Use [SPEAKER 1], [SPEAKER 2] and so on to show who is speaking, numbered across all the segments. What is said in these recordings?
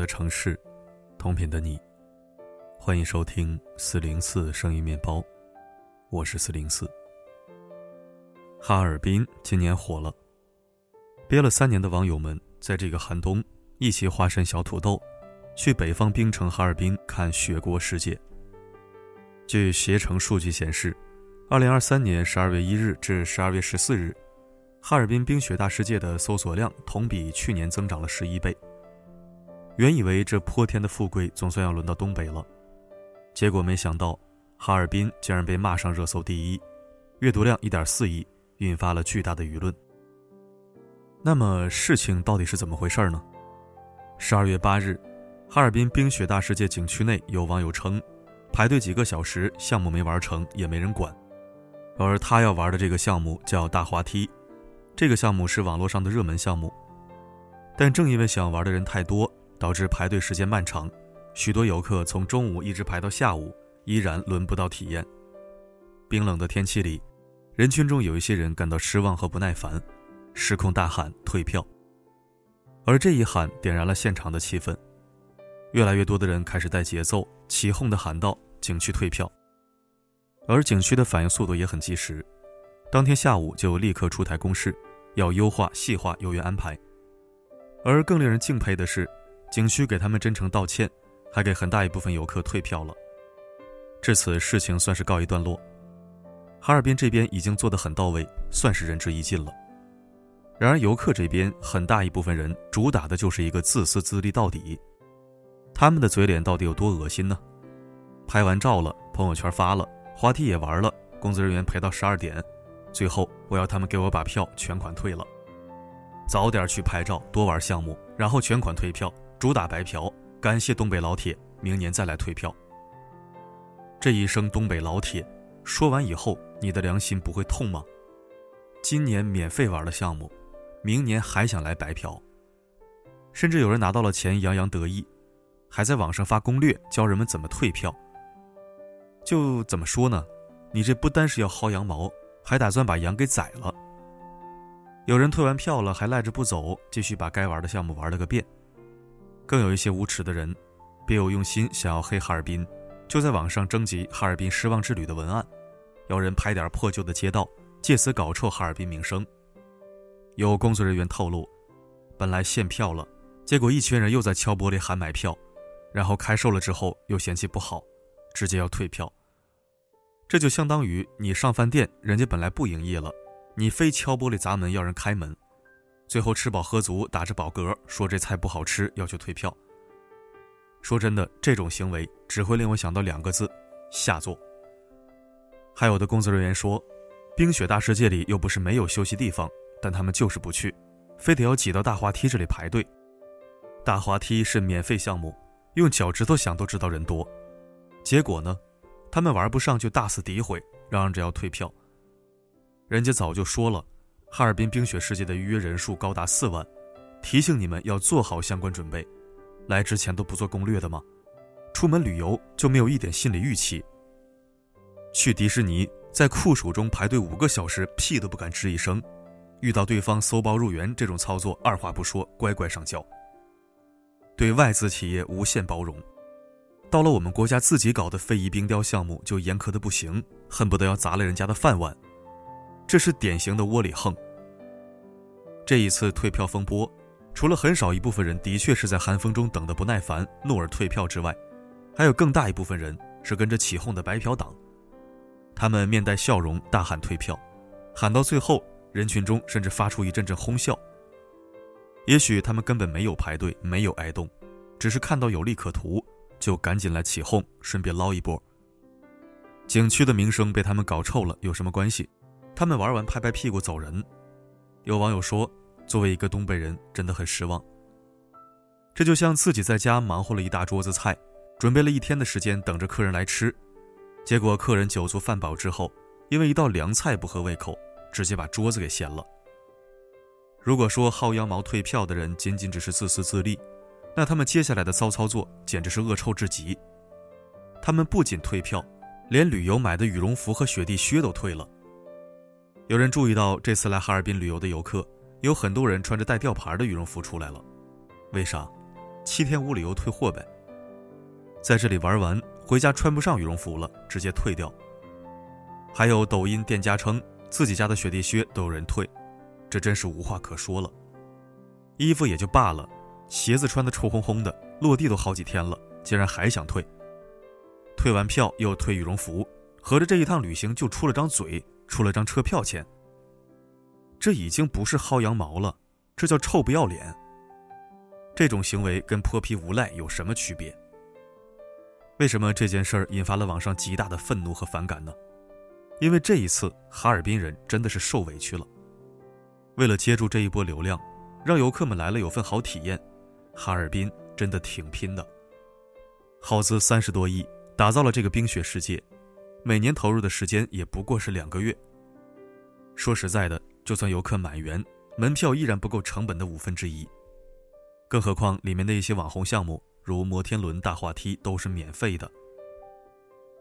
[SPEAKER 1] 的城市，同频的你，欢迎收听四零四声音面包，我是四零四。哈尔滨今年火了，憋了三年的网友们在这个寒冬一起化身小土豆，去北方冰城哈尔滨看雪国世界。据携程数据显示，二零二三年十二月一日至十二月十四日，哈尔滨冰雪大世界的搜索量同比去年增长了十一倍。原以为这泼天的富贵总算要轮到东北了，结果没想到，哈尔滨竟然被骂上热搜第一，阅读量一点四亿，引发了巨大的舆论。那么事情到底是怎么回事呢？十二月八日，哈尔滨冰雪大世界景区内有网友称。排队几个小时，项目没玩成，也没人管。而他要玩的这个项目叫大滑梯，这个项目是网络上的热门项目。但正因为想玩的人太多，导致排队时间漫长，许多游客从中午一直排到下午，依然轮不到体验。冰冷的天气里，人群中有一些人感到失望和不耐烦，失控大喊退票。而这一喊点燃了现场的气氛。越来越多的人开始带节奏、起哄地喊道：“景区退票。”而景区的反应速度也很及时，当天下午就立刻出台公示，要优化细化游园安排。而更令人敬佩的是，景区给他们真诚道歉，还给很大一部分游客退票了。至此，事情算是告一段落。哈尔滨这边已经做得很到位，算是仁至义尽了。然而，游客这边很大一部分人主打的就是一个自私自利到底。他们的嘴脸到底有多恶心呢？拍完照了，朋友圈发了，滑梯也玩了，工作人员陪到十二点，最后我要他们给我把票全款退了。早点去拍照，多玩项目，然后全款退票，主打白嫖。感谢东北老铁，明年再来退票。这一声东北老铁，说完以后，你的良心不会痛吗？今年免费玩的项目，明年还想来白嫖，甚至有人拿到了钱，洋洋得意。还在网上发攻略教人们怎么退票，就怎么说呢？你这不单是要薅羊毛，还打算把羊给宰了。有人退完票了还赖着不走，继续把该玩的项目玩了个遍。更有一些无耻的人，别有用心想要黑哈尔滨，就在网上征集哈尔滨失望之旅的文案，要人拍点破旧的街道，借此搞臭哈尔滨名声。有工作人员透露，本来限票了，结果一群人又在敲玻璃喊买票。然后开售了之后又嫌弃不好，直接要退票。这就相当于你上饭店，人家本来不营业了，你非敲玻璃砸门要人开门，最后吃饱喝足，打着饱嗝说这菜不好吃，要求退票。说真的，这种行为只会令我想到两个字：下作。还有的工作人员说，冰雪大世界里又不是没有休息地方，但他们就是不去，非得要挤到大滑梯这里排队。大滑梯是免费项目。用脚趾头想都知道人多，结果呢，他们玩不上就大肆诋毁，嚷着要退票。人家早就说了，哈尔滨冰雪世界的预约人数高达四万，提醒你们要做好相关准备。来之前都不做攻略的吗？出门旅游就没有一点心理预期？去迪士尼在酷暑中排队五个小时，屁都不敢吱一声，遇到对方搜包入园这种操作，二话不说乖乖上交。对外资企业无限包容，到了我们国家自己搞的非遗冰雕项目就严苛的不行，恨不得要砸了人家的饭碗，这是典型的窝里横。这一次退票风波，除了很少一部分人的确是在寒风中等得不耐烦怒而退票之外，还有更大一部分人是跟着起哄的白嫖党，他们面带笑容大喊退票，喊到最后，人群中甚至发出一阵阵哄笑。也许他们根本没有排队，没有挨冻，只是看到有利可图，就赶紧来起哄，顺便捞一波。景区的名声被他们搞臭了，有什么关系？他们玩完拍拍屁股走人。有网友说：“作为一个东北人，真的很失望。这就像自己在家忙活了一大桌子菜，准备了一天的时间等着客人来吃，结果客人酒足饭饱之后，因为一道凉菜不合胃口，直接把桌子给掀了。”如果说薅羊毛退票的人仅仅只是自私自利，那他们接下来的骚操作简直是恶臭至极。他们不仅退票，连旅游买的羽绒服和雪地靴都退了。有人注意到，这次来哈尔滨旅游的游客，有很多人穿着带吊牌的羽绒服出来了。为啥？七天无理由退货呗。在这里玩完，回家穿不上羽绒服了，直接退掉。还有抖音店家称自己家的雪地靴都有人退，这真是无话可说了。衣服也就罢了，鞋子穿的臭烘烘的，落地都好几天了，竟然还想退。退完票又退羽绒服，合着这一趟旅行就出了张嘴，出了张车票钱。这已经不是薅羊毛了，这叫臭不要脸。这种行为跟泼皮无赖有什么区别？为什么这件事儿引发了网上极大的愤怒和反感呢？因为这一次哈尔滨人真的是受委屈了。为了接住这一波流量，让游客们来了有份好体验，哈尔滨真的挺拼的。耗资三十多亿。打造了这个冰雪世界，每年投入的时间也不过是两个月。说实在的，就算游客满员，门票依然不够成本的五分之一。更何况里面的一些网红项目，如摩天轮、大滑梯都是免费的。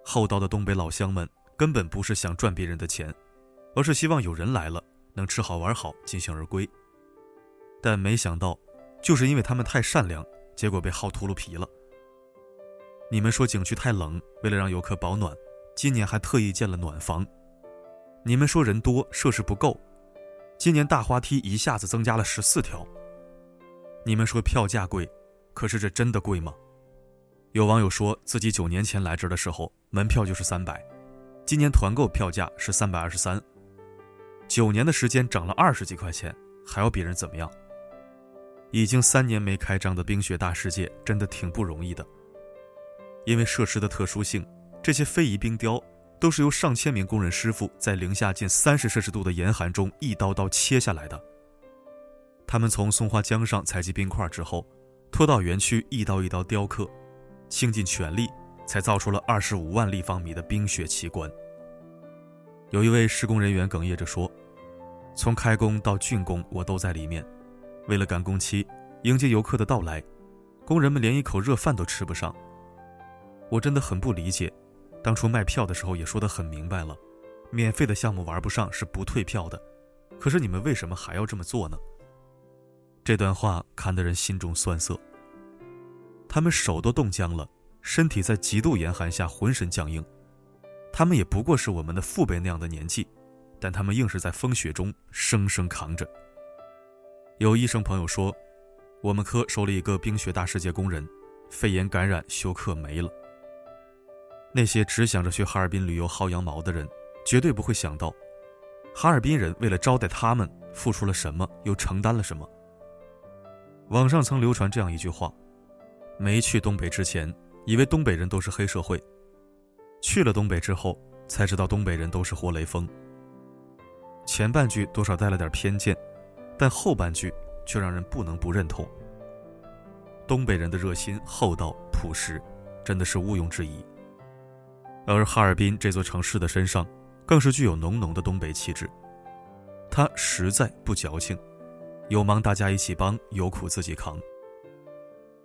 [SPEAKER 1] 厚道的东北老乡们根本不是想赚别人的钱，而是希望有人来了能吃好玩好，尽兴而归。但没想到，就是因为他们太善良，结果被薅秃噜皮了。你们说景区太冷，为了让游客保暖，今年还特意建了暖房。你们说人多设施不够，今年大滑梯一下子增加了十四条。你们说票价贵，可是这真的贵吗？有网友说自己九年前来这儿的时候，门票就是三百，今年团购票价是三百二十三，九年的时间涨了二十几块钱，还要别人怎么样？已经三年没开张的冰雪大世界，真的挺不容易的。因为设施的特殊性，这些非遗冰雕都是由上千名工人师傅在零下近三十摄氏度的严寒中一刀刀切下来的。他们从松花江上采集冰块之后，拖到园区一刀一刀雕刻，倾尽全力才造出了二十五万立方米的冰雪奇观。有一位施工人员哽咽着说：“从开工到竣工，我都在里面。为了赶工期，迎接游客的到来，工人们连一口热饭都吃不上。”我真的很不理解，当初卖票的时候也说得很明白了，免费的项目玩不上是不退票的，可是你们为什么还要这么做呢？这段话看得人心中酸涩。他们手都冻僵了，身体在极度严寒下浑身僵硬，他们也不过是我们的父辈那样的年纪，但他们硬是在风雪中生生扛着。有医生朋友说，我们科收了一个冰雪大世界工人，肺炎感染休克没了。那些只想着去哈尔滨旅游薅羊毛的人，绝对不会想到，哈尔滨人为了招待他们付出了什么，又承担了什么。网上曾流传这样一句话：没去东北之前，以为东北人都是黑社会；去了东北之后，才知道东北人都是活雷锋。前半句多少带了点偏见，但后半句却让人不能不认同。东北人的热心、厚道、朴实，真的是毋庸置疑。而哈尔滨这座城市的身上，更是具有浓浓的东北气质。它实在不矫情，有忙大家一起帮，有苦自己扛。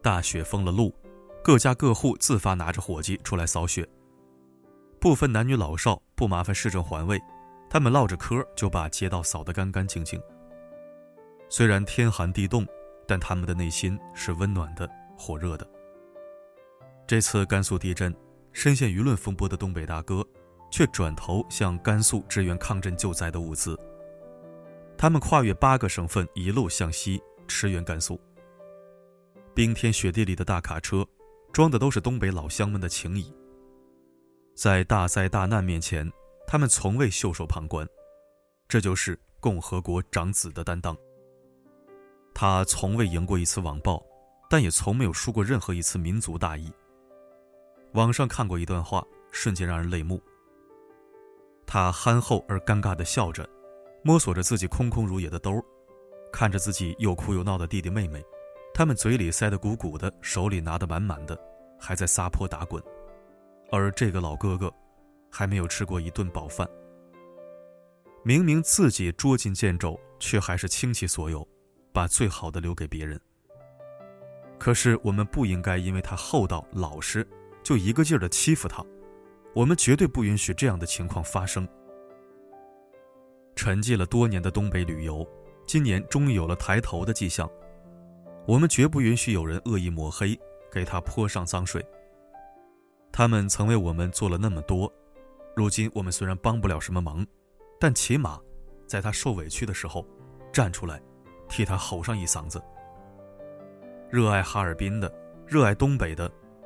[SPEAKER 1] 大雪封了路，各家各户自发拿着火机出来扫雪，不分男女老少，不麻烦市政环卫，他们唠着嗑就把街道扫得干干净净。虽然天寒地冻，但他们的内心是温暖的、火热的。这次甘肃地震。深陷舆论风波的东北大哥，却转头向甘肃支援抗震救灾的物资。他们跨越八个省份，一路向西驰援甘肃。冰天雪地里的大卡车，装的都是东北老乡们的情谊。在大灾大难面前，他们从未袖手旁观。这就是共和国长子的担当。他从未赢过一次网暴，但也从没有输过任何一次民族大义。网上看过一段话，瞬间让人泪目。他憨厚而尴尬地笑着，摸索着自己空空如也的兜，看着自己又哭又闹的弟弟妹妹，他们嘴里塞得鼓鼓的，手里拿得满满的，还在撒泼打滚，而这个老哥哥，还没有吃过一顿饱饭。明明自己捉襟见肘，却还是倾其所有，把最好的留给别人。可是我们不应该因为他厚道老实。就一个劲儿的欺负他，我们绝对不允许这样的情况发生。沉寂了多年的东北旅游，今年终于有了抬头的迹象。我们绝不允许有人恶意抹黑，给他泼上脏水。他们曾为我们做了那么多，如今我们虽然帮不了什么忙，但起码，在他受委屈的时候，站出来，替他吼上一嗓子。热爱哈尔滨的，热爱东北的，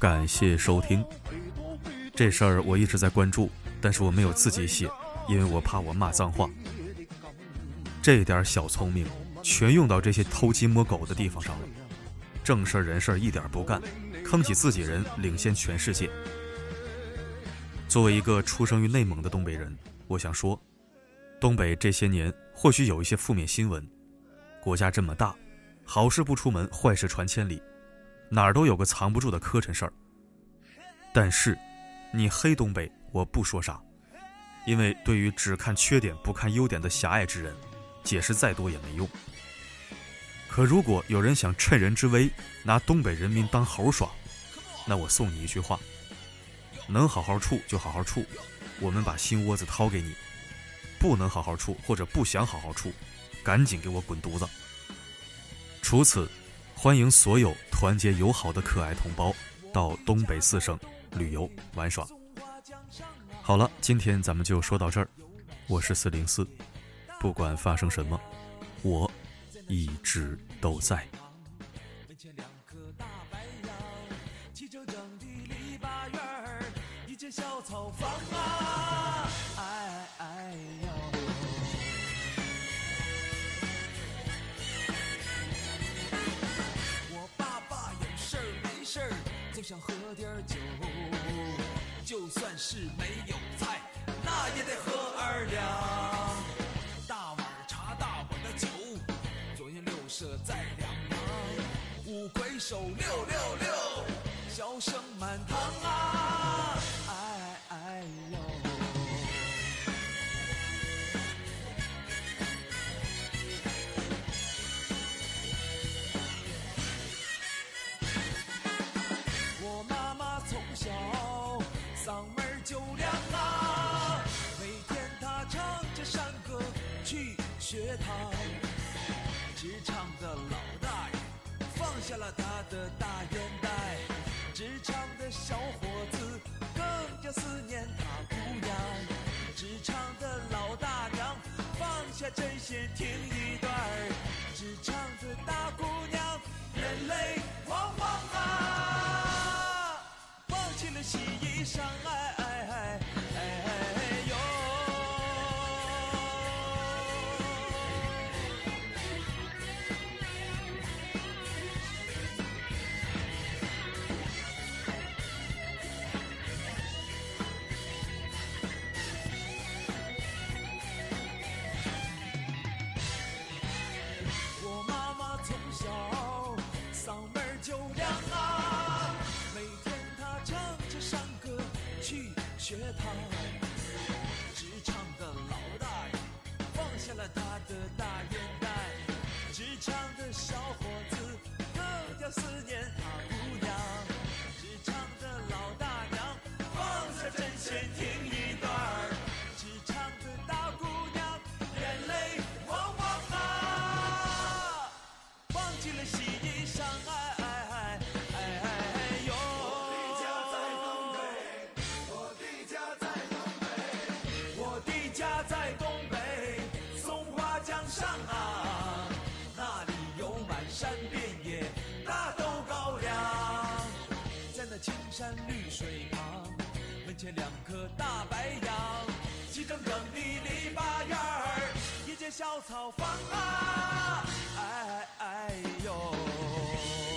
[SPEAKER 1] 感谢收听。这事儿我一直在关注，但是我没有自己写，因为我怕我骂脏话。这点小聪明，全用到这些偷鸡摸狗的地方上了，正事儿人事儿一点不干，坑起自己人，领先全世界。作为一个出生于内蒙的东北人，我想说，东北这些年或许有一些负面新闻，国家这么大，好事不出门，坏事传千里，哪儿都有个藏不住的磕碜事儿。但是。你黑东北，我不说啥，因为对于只看缺点不看优点的狭隘之人，解释再多也没用。可如果有人想趁人之危拿东北人民当猴耍，那我送你一句话：能好好处就好好处，我们把心窝子掏给你；不能好好处或者不想好好处，赶紧给我滚犊子。除此，欢迎所有团结友好的可爱同胞到东北四省。旅游玩耍，好了，今天咱们就说到这儿。我是四零四，不管发生什么，我一直都在。
[SPEAKER 2] 小草房啊，哎哎哎呦我爸爸有事儿没事儿，总想喝点酒。就算是没有菜，那也得喝二两。大碗茶，大碗的酒，左邻右舍在两旁。五魁首六六六，笑声满堂的大烟袋，职场的小伙子更加思念他姑娘，职场的老大娘放下针线听一段儿职场的大姑娘眼泪汪汪啊，忘记了洗衣裳。哎山绿水旁，门前两棵大白杨，齐整整的篱笆院儿，一间小草房啊，哎哎呦。